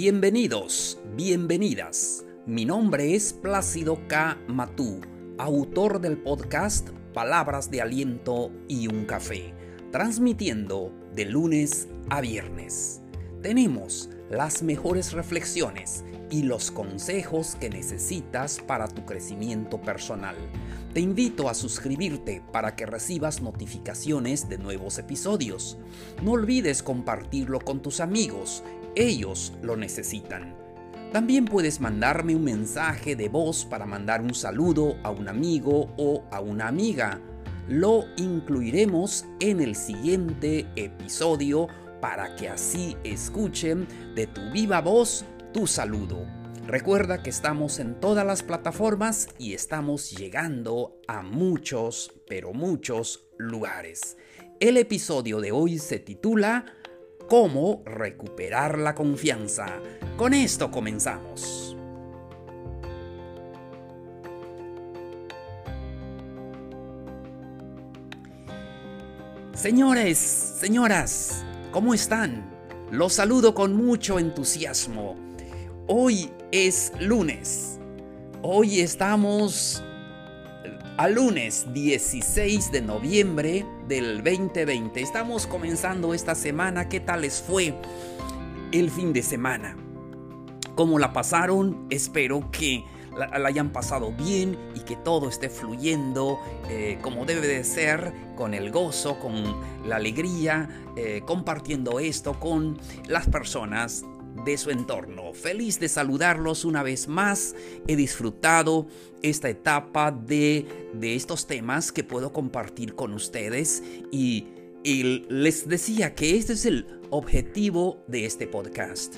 Bienvenidos, bienvenidas. Mi nombre es Plácido K. Matú, autor del podcast Palabras de Aliento y un Café, transmitiendo de lunes a viernes. Tenemos las mejores reflexiones y los consejos que necesitas para tu crecimiento personal. Te invito a suscribirte para que recibas notificaciones de nuevos episodios. No olvides compartirlo con tus amigos ellos lo necesitan. También puedes mandarme un mensaje de voz para mandar un saludo a un amigo o a una amiga. Lo incluiremos en el siguiente episodio para que así escuchen de tu viva voz tu saludo. Recuerda que estamos en todas las plataformas y estamos llegando a muchos, pero muchos lugares. El episodio de hoy se titula cómo recuperar la confianza. Con esto comenzamos. Señores, señoras, ¿cómo están? Los saludo con mucho entusiasmo. Hoy es lunes. Hoy estamos a lunes 16 de noviembre del 2020. Estamos comenzando esta semana. ¿Qué tal les fue el fin de semana? ¿Cómo la pasaron? Espero que la, hayan pasado bien y que todo esté fluyendo eh, como debe de ser, con el gozo, con la alegría, eh, compartiendo esto con las personas de su entorno. Feliz de saludarlos una vez más. He disfrutado esta etapa de, de estos temas que puedo compartir con ustedes y, y les decía que este es el objetivo de este podcast.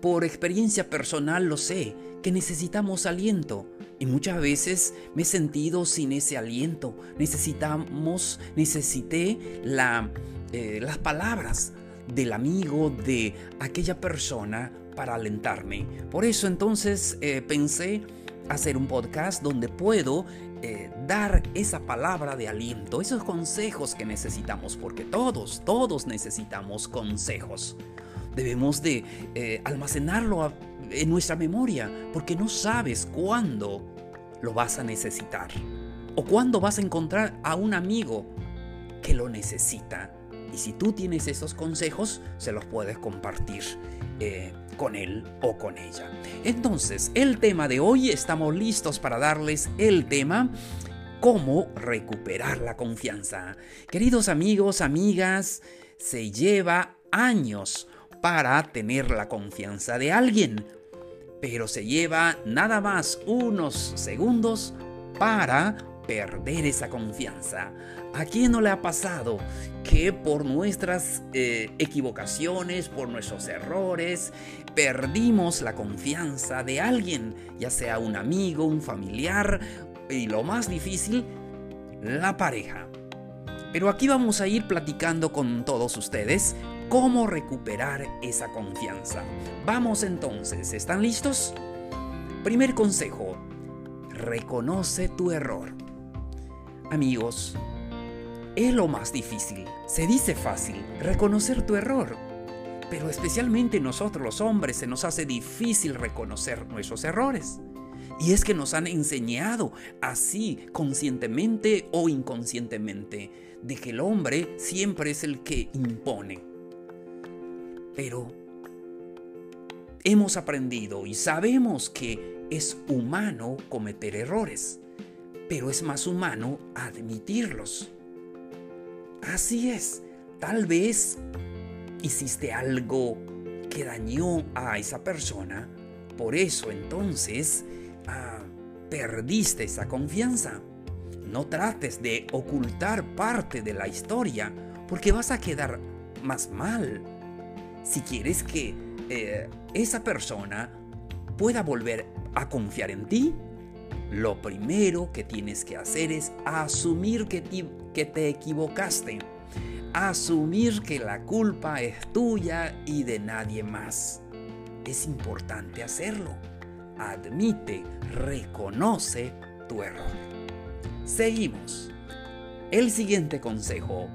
Por experiencia personal lo sé, que necesitamos aliento. Y muchas veces me he sentido sin ese aliento. Necesitamos, necesité la, eh, las palabras del amigo, de aquella persona para alentarme. Por eso entonces eh, pensé hacer un podcast donde puedo eh, dar esa palabra de aliento, esos consejos que necesitamos, porque todos, todos necesitamos consejos. Debemos de eh, almacenarlo en nuestra memoria, porque no sabes cuándo lo vas a necesitar o cuándo vas a encontrar a un amigo que lo necesita y si tú tienes esos consejos, se los puedes compartir eh, con él o con ella. Entonces, el tema de hoy, estamos listos para darles el tema cómo recuperar la confianza. Queridos amigos, amigas, se lleva años para tener la confianza de alguien, pero se lleva nada más unos segundos para perder esa confianza. ¿A quién no le ha pasado que por nuestras eh, equivocaciones, por nuestros errores, perdimos la confianza de alguien, ya sea un amigo, un familiar y lo más difícil, la pareja? Pero aquí vamos a ir platicando con todos ustedes cómo recuperar esa confianza. Vamos entonces, ¿están listos? Primer consejo, reconoce tu error. Amigos, es lo más difícil. Se dice fácil, reconocer tu error. Pero especialmente nosotros los hombres se nos hace difícil reconocer nuestros errores. Y es que nos han enseñado así, conscientemente o inconscientemente, de que el hombre siempre es el que impone. Pero hemos aprendido y sabemos que es humano cometer errores pero es más humano admitirlos. Así es, tal vez hiciste algo que dañó a esa persona, por eso entonces ah, perdiste esa confianza. No trates de ocultar parte de la historia, porque vas a quedar más mal. Si quieres que eh, esa persona pueda volver a confiar en ti, lo primero que tienes que hacer es asumir que te, equivocaste. Asumir que la culpa es tuya y de nadie más. Es importante hacerlo. Admite, reconoce tu error. Seguimos. El siguiente consejo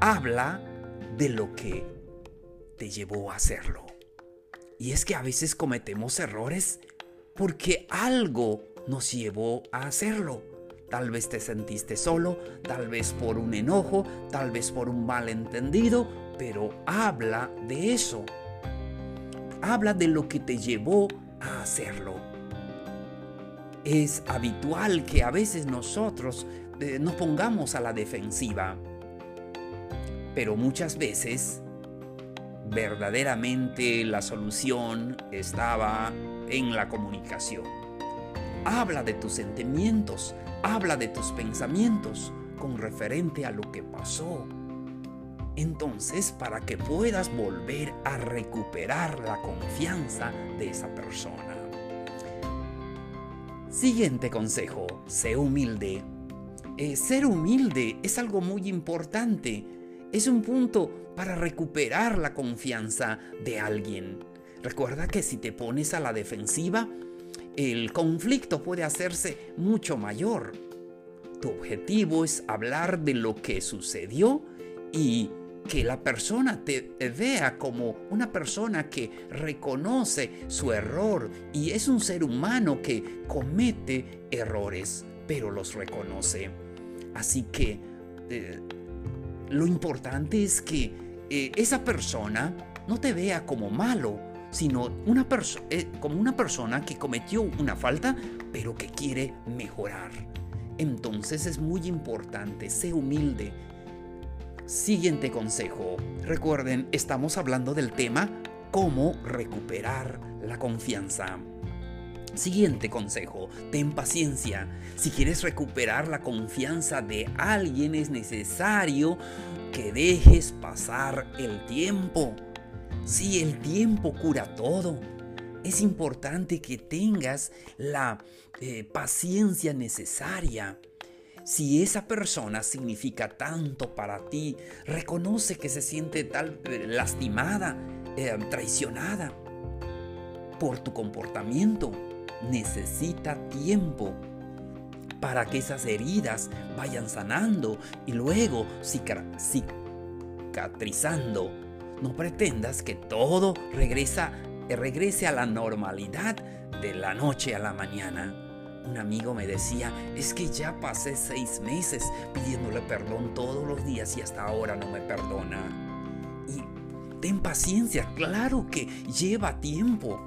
habla de lo que te llevó a hacerlo. Y es que a veces cometemos errores porque algo nos llevó a hacerlo. Tal vez te sentiste solo, tal vez por un enojo, tal vez por un malentendido, pero habla de eso. Habla de lo que te llevó a hacerlo. Es habitual que a veces nosotros eh, nos pongamos a la defensiva, pero muchas veces verdaderamente la solución estaba en la comunicación. Habla de tus sentimientos, habla de tus pensamientos con referente a lo que pasó. Entonces, para que puedas volver a recuperar la confianza de esa persona. Siguiente consejo, sé humilde. Eh, ser humilde es algo muy importante. Es un punto para recuperar la confianza de alguien. Recuerda que si te pones a la defensiva, el conflicto puede hacerse mucho mayor. Tu objetivo es hablar de lo que sucedió y que la persona te vea como una persona que reconoce su error y es un ser humano que comete errores, pero los reconoce. Así que eh, lo importante es que eh, esa persona no te vea como malo, sino una eh, como una persona que cometió una falta, pero que quiere mejorar. Entonces es muy importante, sé humilde. Siguiente consejo. Recuerden, estamos hablando del tema cómo recuperar la confianza. Siguiente consejo, ten paciencia. Si quieres recuperar la confianza de alguien es necesario que dejes pasar el tiempo. Si el tiempo cura todo, es importante que tengas la eh, paciencia necesaria. Si esa persona significa tanto para ti, reconoce que se siente tal eh, lastimada, eh, traicionada por tu comportamiento. Necesita tiempo para que esas heridas vayan sanando y luego cicatrizando no pretendas que todo regresa, regrese a la normalidad de la noche a la mañana. Un amigo me decía, es que ya pasé seis meses pidiéndole perdón todos los días y hasta ahora no me perdona. Y ten paciencia, claro que lleva tiempo.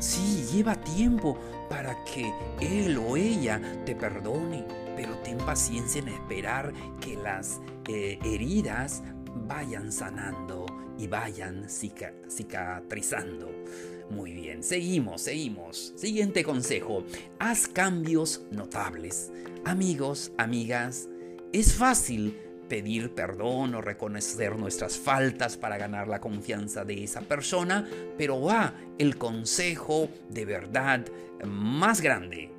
Sí, lleva tiempo para que él o ella te perdone, pero ten paciencia en esperar que las eh, heridas vayan sanando y vayan cicatrizando. Muy bien, seguimos, seguimos. Siguiente consejo, haz cambios notables. Amigos, amigas, es fácil pedir perdón o reconocer nuestras faltas para ganar la confianza de esa persona, pero va el consejo de verdad más grande.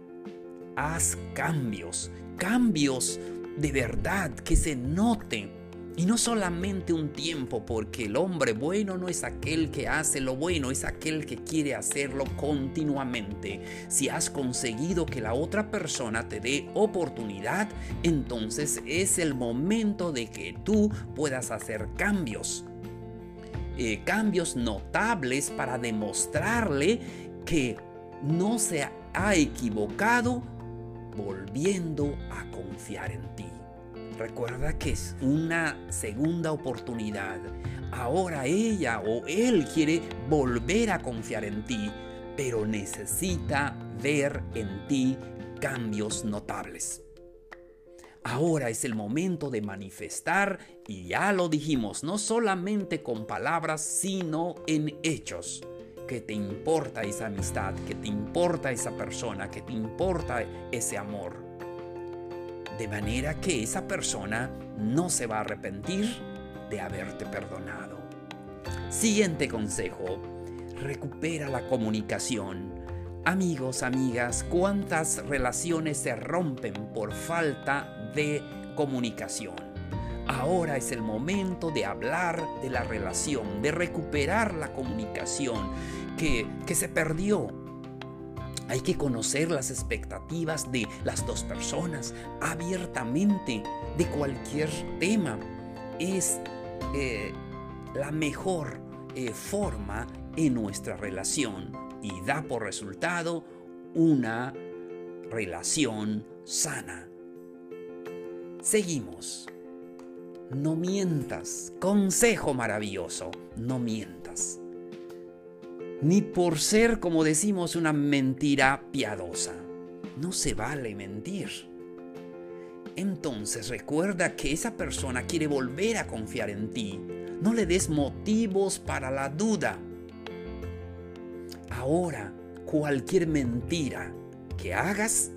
Haz cambios, cambios de verdad que se noten y no solamente un tiempo, porque el hombre bueno no es aquel que hace lo bueno, es aquel que quiere hacerlo continuamente. Si has conseguido que la otra persona te dé oportunidad, entonces es el momento de que tú puedas hacer cambios. Eh, cambios notables para demostrarle que no se ha equivocado volviendo a confiar en ti. Recuerda que es una segunda oportunidad. Ahora ella o él quiere volver a confiar en ti, pero necesita ver en ti cambios notables. Ahora es el momento de manifestar, y ya lo dijimos, no solamente con palabras, sino en hechos. Que te importa esa amistad, que te importa esa persona, que te importa ese amor de manera que esa persona no se va a arrepentir de haberte perdonado. Siguiente consejo, recupera la comunicación. Amigos, amigas, ¿cuántas relaciones se rompen por falta de comunicación? Ahora es el momento de hablar de la relación, de recuperar la comunicación que, que se perdió hay que conocer las expectativas de las dos personas abiertamente de cualquier tema. Es eh, la mejor eh, forma en nuestra relación y da por resultado una relación sana. Seguimos. No mientas. Consejo maravilloso. No mientas. Ni por ser, como decimos, una mentira piadosa. No se vale mentir. Entonces recuerda que esa persona quiere volver a confiar en ti. No le des motivos para la duda. Ahora, cualquier mentira que hagas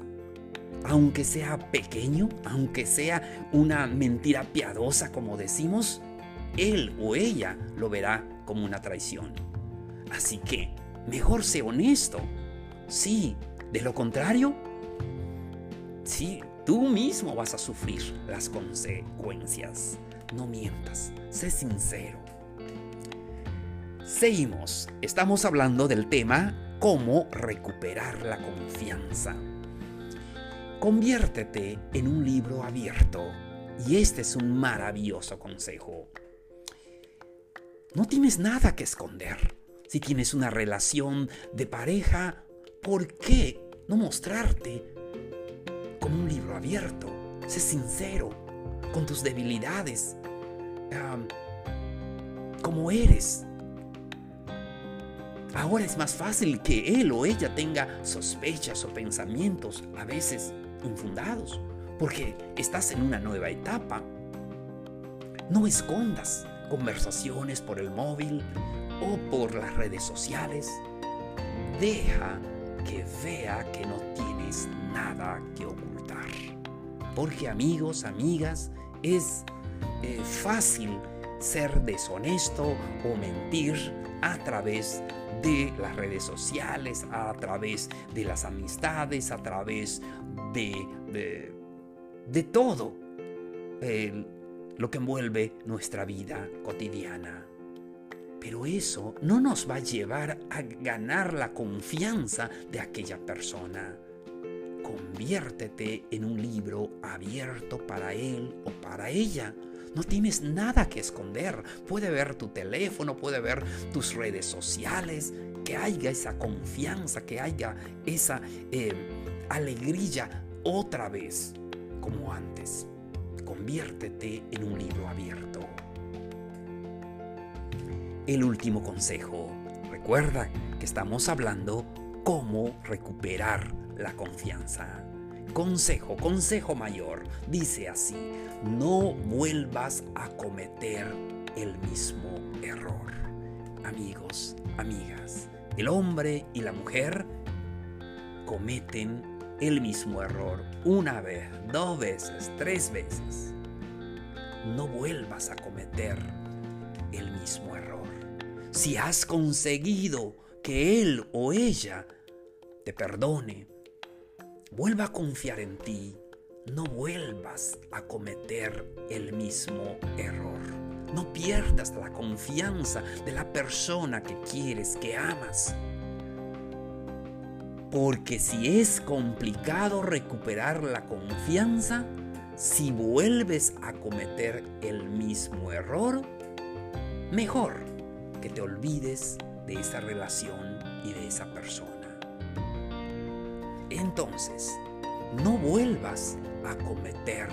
aunque sea pequeño, aunque sea una mentira piadosa, como decimos, él o ella lo verá como una traición. Así que, mejor sé honesto. Sí, de lo contrario, sí, tú mismo vas a sufrir las consecuencias. No mientas, sé sincero. Seguimos, estamos hablando del tema cómo recuperar la confianza. Conviértete en un libro abierto. Y este es un maravilloso consejo. No tienes nada que esconder. Si tienes una relación de pareja, ¿por qué no mostrarte como un libro abierto? Sé sincero con tus debilidades, como eres. Ahora es más fácil que él o ella tenga sospechas o pensamientos a veces infundados, porque estás en una nueva etapa. No escondas conversaciones por el móvil o por las redes sociales. Deja que vea que no tienes nada que ocultar. Porque amigos, amigas, es eh, fácil ser deshonesto o mentir a través de las redes sociales, a través de las amistades, a través de, de, todo lo que envuelve nuestra vida cotidiana. Pero eso no nos va a llevar a ganar la confianza de aquella persona. Conviértete en un libro abierto para él o para ella. No tienes nada que esconder. Puede ver tu teléfono, puede ver tus redes sociales. Que haya esa confianza, que haya esa eh, alegría otra vez como antes. Conviértete en un libro abierto. El último consejo. Recuerda que estamos hablando cómo recuperar la confianza. Consejo, consejo mayor, dice así, no vuelvas a cometer el mismo error. Amigos, amigas, el hombre y la mujer cometen el mismo error una vez, dos veces, tres veces, no vuelvas a cometer el mismo error. Si has conseguido que él o ella te perdone, vuelva a confiar en ti, no vuelvas a cometer el mismo error. No pierdas la confianza de la persona que quieres, que amas. Porque si es complicado recuperar la confianza, si vuelves a cometer el mismo error, mejor que te olvides de esa relación y de esa persona. Entonces, no vuelvas a cometer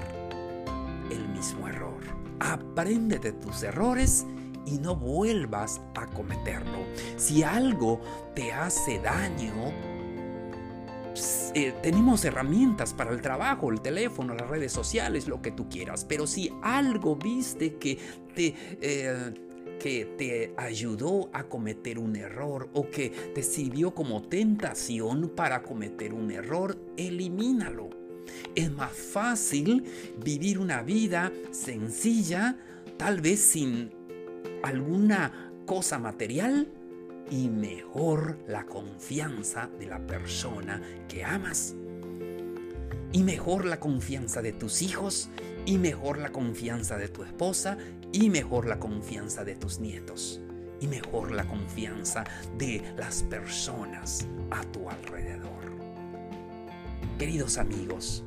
el mismo error. Aprende de tus errores y no vuelvas a cometerlo. Si algo te hace daño, eh, tenemos herramientas para el trabajo, el teléfono, las redes sociales, lo que tú quieras. Pero si algo viste que te... Eh, que te ayudó a cometer un error o que te sirvió como tentación para cometer un error, elimínalo. Es más fácil vivir una vida sencilla, tal vez sin alguna cosa material, y mejor la confianza de la persona que amas. Y mejor la confianza de tus hijos, y mejor la confianza de tu esposa, y mejor la confianza de tus nietos, y mejor la confianza de las personas a tu alrededor. Queridos amigos,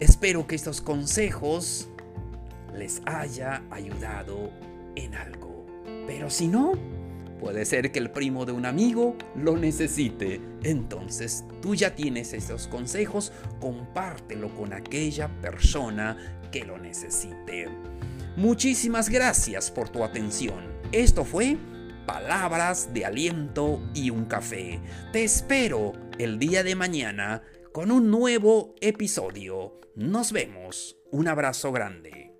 espero que estos consejos les haya ayudado en algo. Pero si no, Puede ser que el primo de un amigo lo necesite. Entonces tú ya tienes esos consejos, compártelo con aquella persona que lo necesite. Muchísimas gracias por tu atención. Esto fue Palabras de Aliento y un Café. Te espero el día de mañana con un nuevo episodio. Nos vemos. Un abrazo grande.